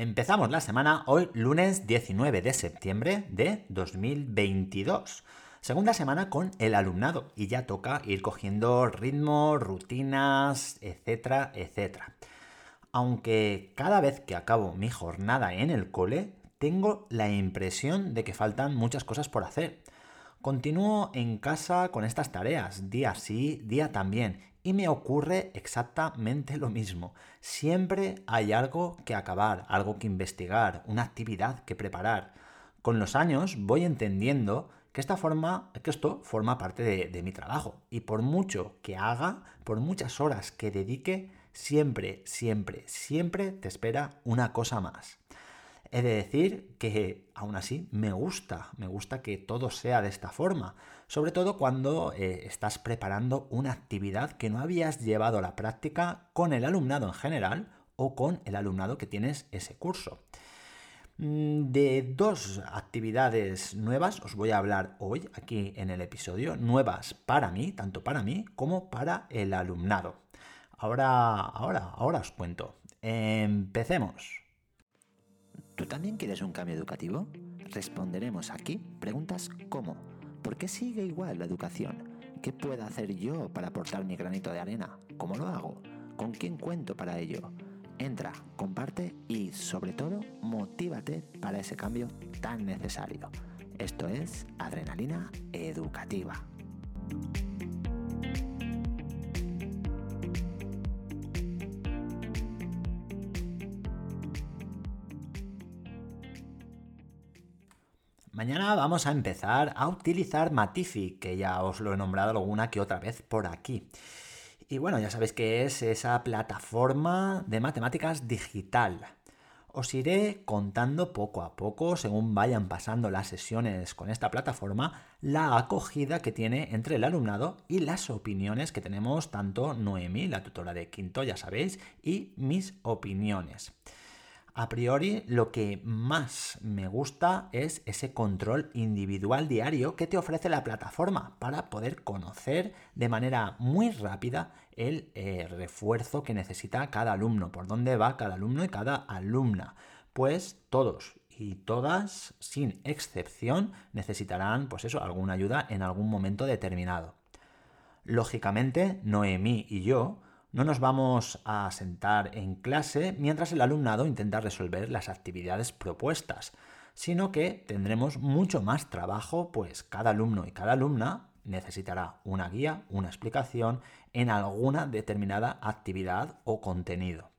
Empezamos la semana hoy lunes 19 de septiembre de 2022. Segunda semana con el alumnado y ya toca ir cogiendo ritmo, rutinas, etcétera, etcétera. Aunque cada vez que acabo mi jornada en el cole, tengo la impresión de que faltan muchas cosas por hacer. Continúo en casa con estas tareas, día sí, día también, y me ocurre exactamente lo mismo. Siempre hay algo que acabar, algo que investigar, una actividad que preparar. Con los años voy entendiendo que esta forma, que esto forma parte de, de mi trabajo. Y por mucho que haga, por muchas horas que dedique, siempre, siempre, siempre te espera una cosa más. He de decir que aún así me gusta, me gusta que todo sea de esta forma, sobre todo cuando eh, estás preparando una actividad que no habías llevado a la práctica con el alumnado en general o con el alumnado que tienes ese curso. Mm, de dos actividades nuevas os voy a hablar hoy aquí en el episodio, nuevas para mí, tanto para mí como para el alumnado. Ahora, ahora, ahora os cuento. Empecemos. ¿Tú también quieres un cambio educativo? Responderemos aquí preguntas como ¿por qué sigue igual la educación? ¿Qué puedo hacer yo para aportar mi granito de arena? ¿Cómo lo hago? ¿Con quién cuento para ello? Entra, comparte y sobre todo motívate para ese cambio tan necesario. Esto es Adrenalina Educativa. Mañana vamos a empezar a utilizar Matific, que ya os lo he nombrado alguna que otra vez por aquí. Y bueno, ya sabéis que es esa plataforma de matemáticas digital. Os iré contando poco a poco, según vayan pasando las sesiones con esta plataforma, la acogida que tiene entre el alumnado y las opiniones que tenemos tanto Noemí, la tutora de quinto, ya sabéis, y mis opiniones. A priori, lo que más me gusta es ese control individual diario que te ofrece la plataforma para poder conocer de manera muy rápida el eh, refuerzo que necesita cada alumno, por dónde va cada alumno y cada alumna. Pues todos y todas, sin excepción, necesitarán, pues eso, alguna ayuda en algún momento determinado. Lógicamente, Noemí y yo no nos vamos a sentar en clase mientras el alumnado intenta resolver las actividades propuestas, sino que tendremos mucho más trabajo, pues cada alumno y cada alumna necesitará una guía, una explicación en alguna determinada actividad o contenido.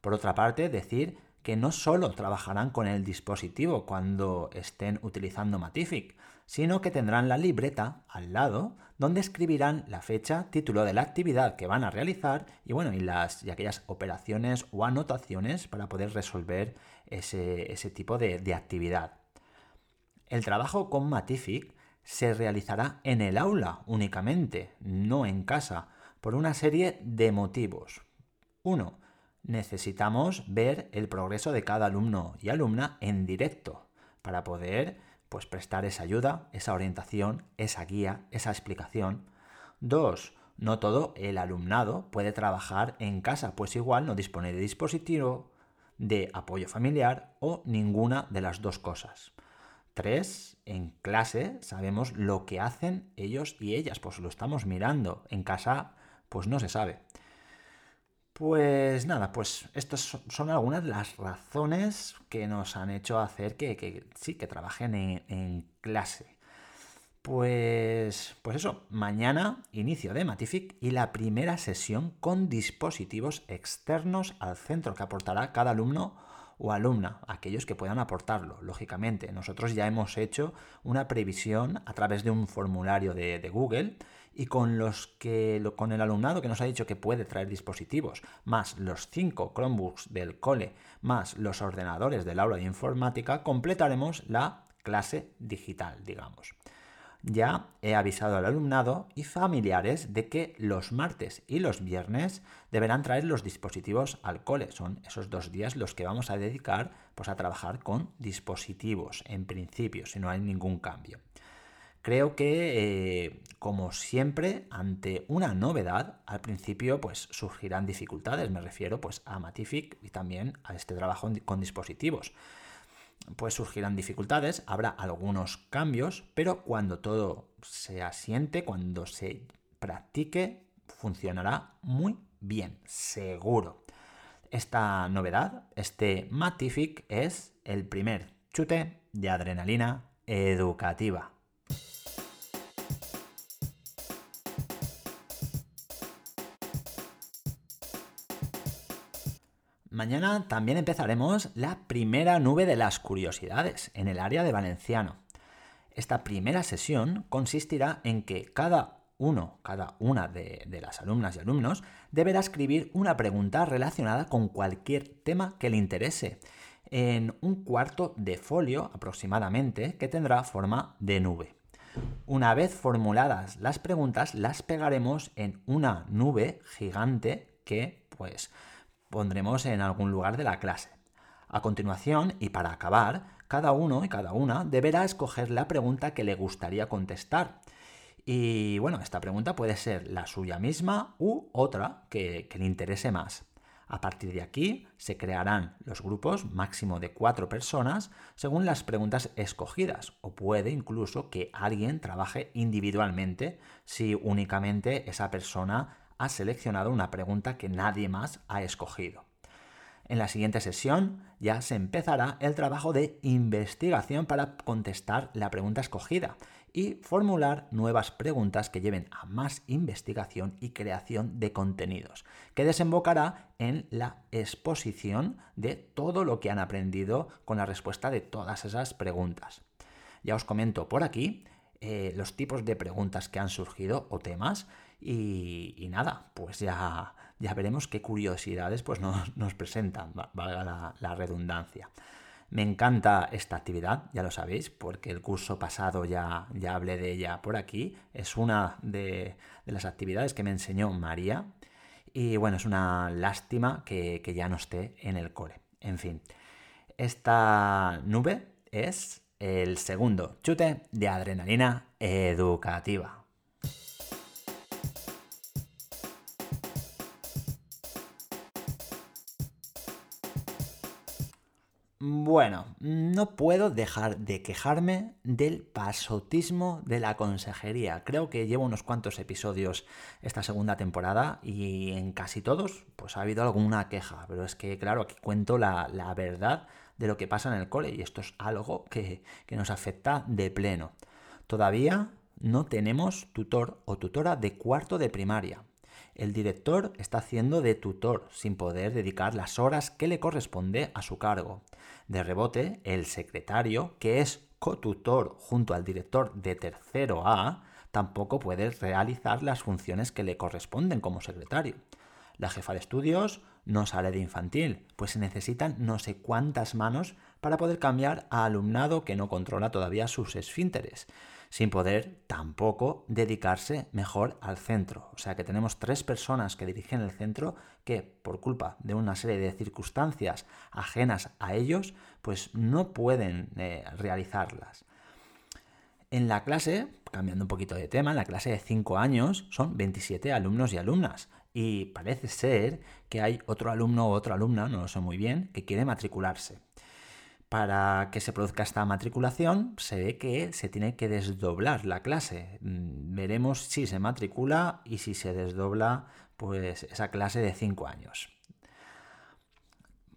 Por otra parte, decir que no solo trabajarán con el dispositivo cuando estén utilizando Matific, sino que tendrán la libreta al lado donde escribirán la fecha, título de la actividad que van a realizar y bueno, y las y aquellas operaciones o anotaciones para poder resolver ese, tipo de, de actividad. El trabajo con Matific se realizará en el aula únicamente, no en casa, por una serie de motivos. Uno, necesitamos ver el progreso de cada alumno y alumna en directo para poder pues prestar esa ayuda, esa orientación, esa guía, esa explicación. Dos, no todo el alumnado puede trabajar en casa, pues igual no dispone de dispositivo, de apoyo familiar o ninguna de las dos cosas. Tres, en clase sabemos lo que hacen ellos y ellas, pues lo estamos mirando. En casa, pues no se sabe. Pues nada, pues estas son algunas de las razones que nos han hecho hacer que, sí, que trabajen en, clase. Pues, pues eso, mañana inicio de Matific y la primera sesión con dispositivos externos al centro que aportará cada alumno o alumna, aquellos que puedan aportarlo, lógicamente. Nosotros ya hemos hecho una previsión a través de un formulario de Google y con los que con el alumnado que nos ha dicho que puede traer dispositivos, más los cinco Chromebooks del cole, más los ordenadores del aula de informática, completaremos la clase digital, digamos. Ya he avisado al alumnado y familiares de que los martes y los viernes deberán traer los dispositivos al cole. Son esos dos días los que vamos a dedicar pues, a trabajar con dispositivos, en principio, si no hay ningún cambio. Creo que, eh, como siempre, ante una novedad, al principio pues surgirán dificultades. Me refiero pues a Matific y también a este trabajo con dispositivos. Pues surgirán dificultades, habrá algunos cambios, pero cuando todo se asiente, cuando se practique, funcionará muy bien, seguro. Esta novedad, este Matific, es el primer chute de adrenalina educativa. Mañana también empezaremos la primera nube de las curiosidades en el área de valenciano. Esta primera sesión consistirá en que cada uno, cada una de, las alumnas y alumnos deberá escribir una pregunta relacionada con cualquier tema que le interese en un cuarto de folio aproximadamente que tendrá forma de nube. Una vez formuladas las preguntas, las pegaremos en una nube gigante que, pues, pondremos en algún lugar de la clase. A continuación, y para acabar, cada uno y cada una deberá escoger la pregunta que le gustaría contestar. Y bueno, esta pregunta puede ser la suya misma u otra que, le interese más. A partir de aquí se crearán los grupos máximo de cuatro personas según las preguntas escogidas o puede incluso que alguien trabaje individualmente si únicamente esa persona ha seleccionado una pregunta que nadie más ha escogido. En la siguiente sesión ya se empezará el trabajo de investigación para contestar la pregunta escogida y formular nuevas preguntas que lleven a más investigación y creación de contenidos, que desembocará en la exposición de todo lo que han aprendido con la respuesta de todas esas preguntas. Ya os comento por aquí eh, los tipos de preguntas que han surgido o temas y, nada, pues ya, ya veremos qué curiosidades pues nos, presentan, valga la, redundancia. Me encanta esta actividad, ya lo sabéis, porque el curso pasado ya, ya hablé de ella por aquí. Es una de, las actividades que me enseñó María. Y bueno, es una lástima que, que ya no esté en el core. En fin, esta nube es el segundo chute de adrenalina educativa. Bueno, no puedo dejar de quejarme del pasotismo de la consejería. Creo que llevo unos cuantos episodios esta segunda temporada y en casi todos pues ha habido alguna queja. Pero es que, claro, aquí cuento la, verdad de lo que pasa en el cole y esto es algo que, que nos afecta de pleno. Todavía no tenemos tutor o tutora de cuarto de primaria. El director está haciendo de tutor sin poder dedicar las horas que le corresponde a su cargo. De rebote, el secretario, que es cotutor junto al director de tercero A, tampoco puede realizar las funciones que le corresponden como secretario. La jefa de estudios no sale de infantil, pues se necesitan no sé cuántas manos para poder cambiar a alumnado que no controla todavía sus esfínteres sin poder tampoco dedicarse mejor al centro. O sea que tenemos tres personas que dirigen el centro que por culpa de una serie de circunstancias ajenas a ellos, pues no pueden eh, realizarlas. En la clase, cambiando un poquito de tema, en la clase de 5 años son 27 alumnos y alumnas. Y parece ser que hay otro alumno o otra alumna, no lo sé muy bien, que quiere matricularse para que se produzca esta matriculación, se ve que se tiene que desdoblar la clase. Mm, veremos si se matricula y si se desdobla pues, esa clase de 5 años.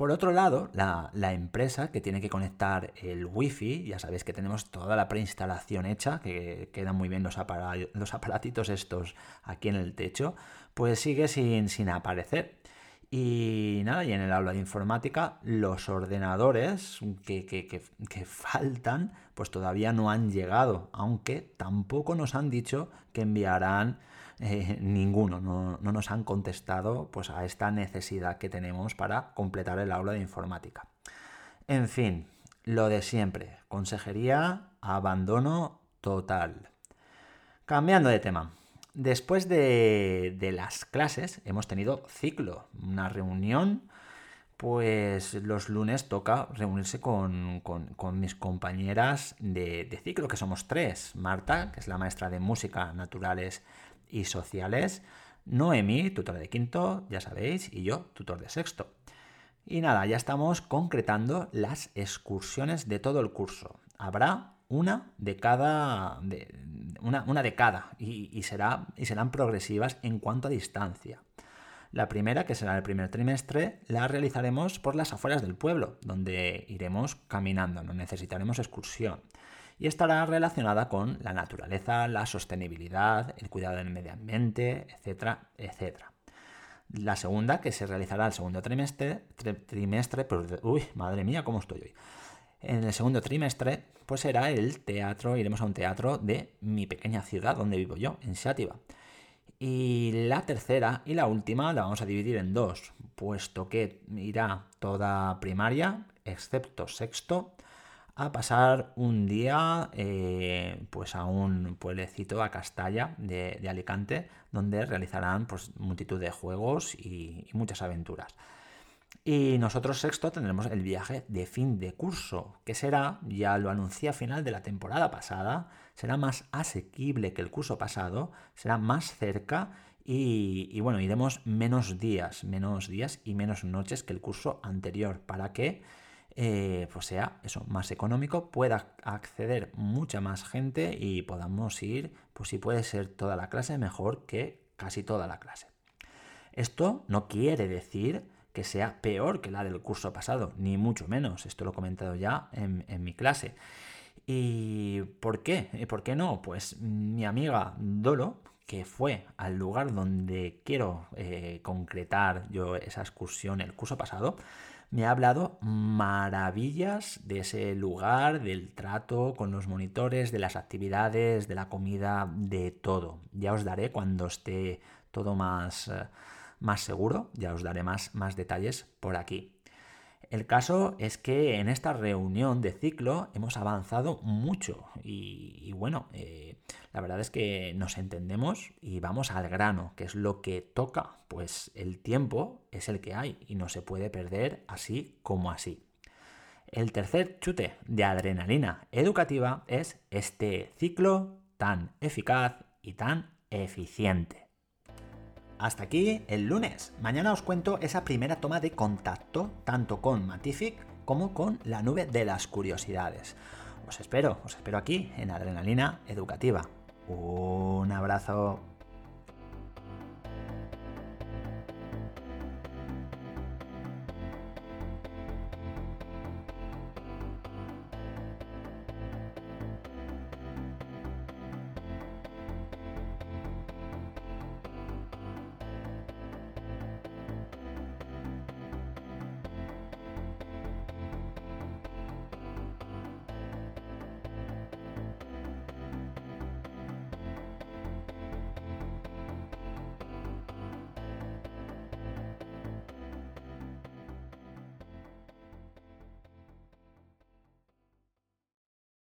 Por otro lado, la, empresa que tiene que conectar el wifi, ya sabéis que tenemos toda la preinstalación hecha, que quedan muy bien los, los aparatitos estos aquí en el techo, pues sigue sin, sin aparecer. Y nada, y en el aula de informática los ordenadores que, faltan pues todavía no han llegado, aunque tampoco nos han dicho que enviarán eh, ninguno, no, no, nos han contestado pues a esta necesidad que tenemos para completar el aula de informática. En fin, lo de siempre, consejería, abandono total. Cambiando de tema. Después de, las clases hemos tenido ciclo, una reunión pues los lunes toca reunirse con, mis compañeras de, ciclo, que somos tres. Marta, que es la maestra de música, naturales y sociales. Noemi, tutor de quinto, ya sabéis, y yo, tutor de sexto. Y nada, ya estamos concretando las excursiones de todo el curso. Habrá una de cada. una, de cada. Y, será, y serán progresivas en cuanto a distancia. La primera, que será el primer trimestre, la realizaremos por las afueras del pueblo, donde iremos caminando, no necesitaremos excursión. Y estará relacionada con la naturaleza, la sostenibilidad, el cuidado del medio ambiente, etcétera, etcétera. La segunda, que se realizará el segundo trimestre, trimestre, uy, madre mía, cómo estoy hoy. En el segundo trimestre, pues será el teatro, iremos a un teatro de mi pequeña ciudad donde vivo yo, en Xátiva. Y la tercera y la última la vamos a dividir en dos, puesto que irá toda primaria, excepto sexto, a pasar un día eh, pues a un pueblecito a Castalla de, Alicante, donde realizarán pues, multitud de juegos y muchas aventuras. Y nosotros sexto tendremos el viaje de fin de curso, que será, ya lo anuncié a final de la temporada pasada, será más asequible que el curso pasado, será más cerca y, bueno, iremos menos días, menos días y menos noches que el curso anterior para que eh, pues sea eso, más económico, pueda acceder mucha más gente y podamos ir, pues si puede ser toda la clase, mejor que casi toda la clase. Esto no quiere decir sea peor que la del curso pasado, ni mucho menos. Esto lo he comentado ya en, mi clase. ¿Y por qué? ¿Por qué no? Pues mi amiga Dolo, que fue al lugar donde quiero eh, concretar yo esa excursión el curso pasado, me ha hablado maravillas de ese lugar, del trato con los monitores, de las actividades, de la comida, de todo. Ya os daré cuando esté todo más... Eh, más seguro, ya os daré más, más detalles por aquí. El caso es que en esta reunión de ciclo hemos avanzado mucho y, bueno, eh, la verdad es que nos entendemos y vamos al grano, que es lo que toca, pues el tiempo es el que hay y no se puede perder así como así. El tercer chute de adrenalina educativa es este ciclo tan eficaz y tan eficiente. Hasta aquí el lunes. Mañana os cuento esa primera toma de contacto, tanto con Matific como con la nube de las curiosidades. Os espero, os espero aquí en Adrenalina Educativa. Un abrazo.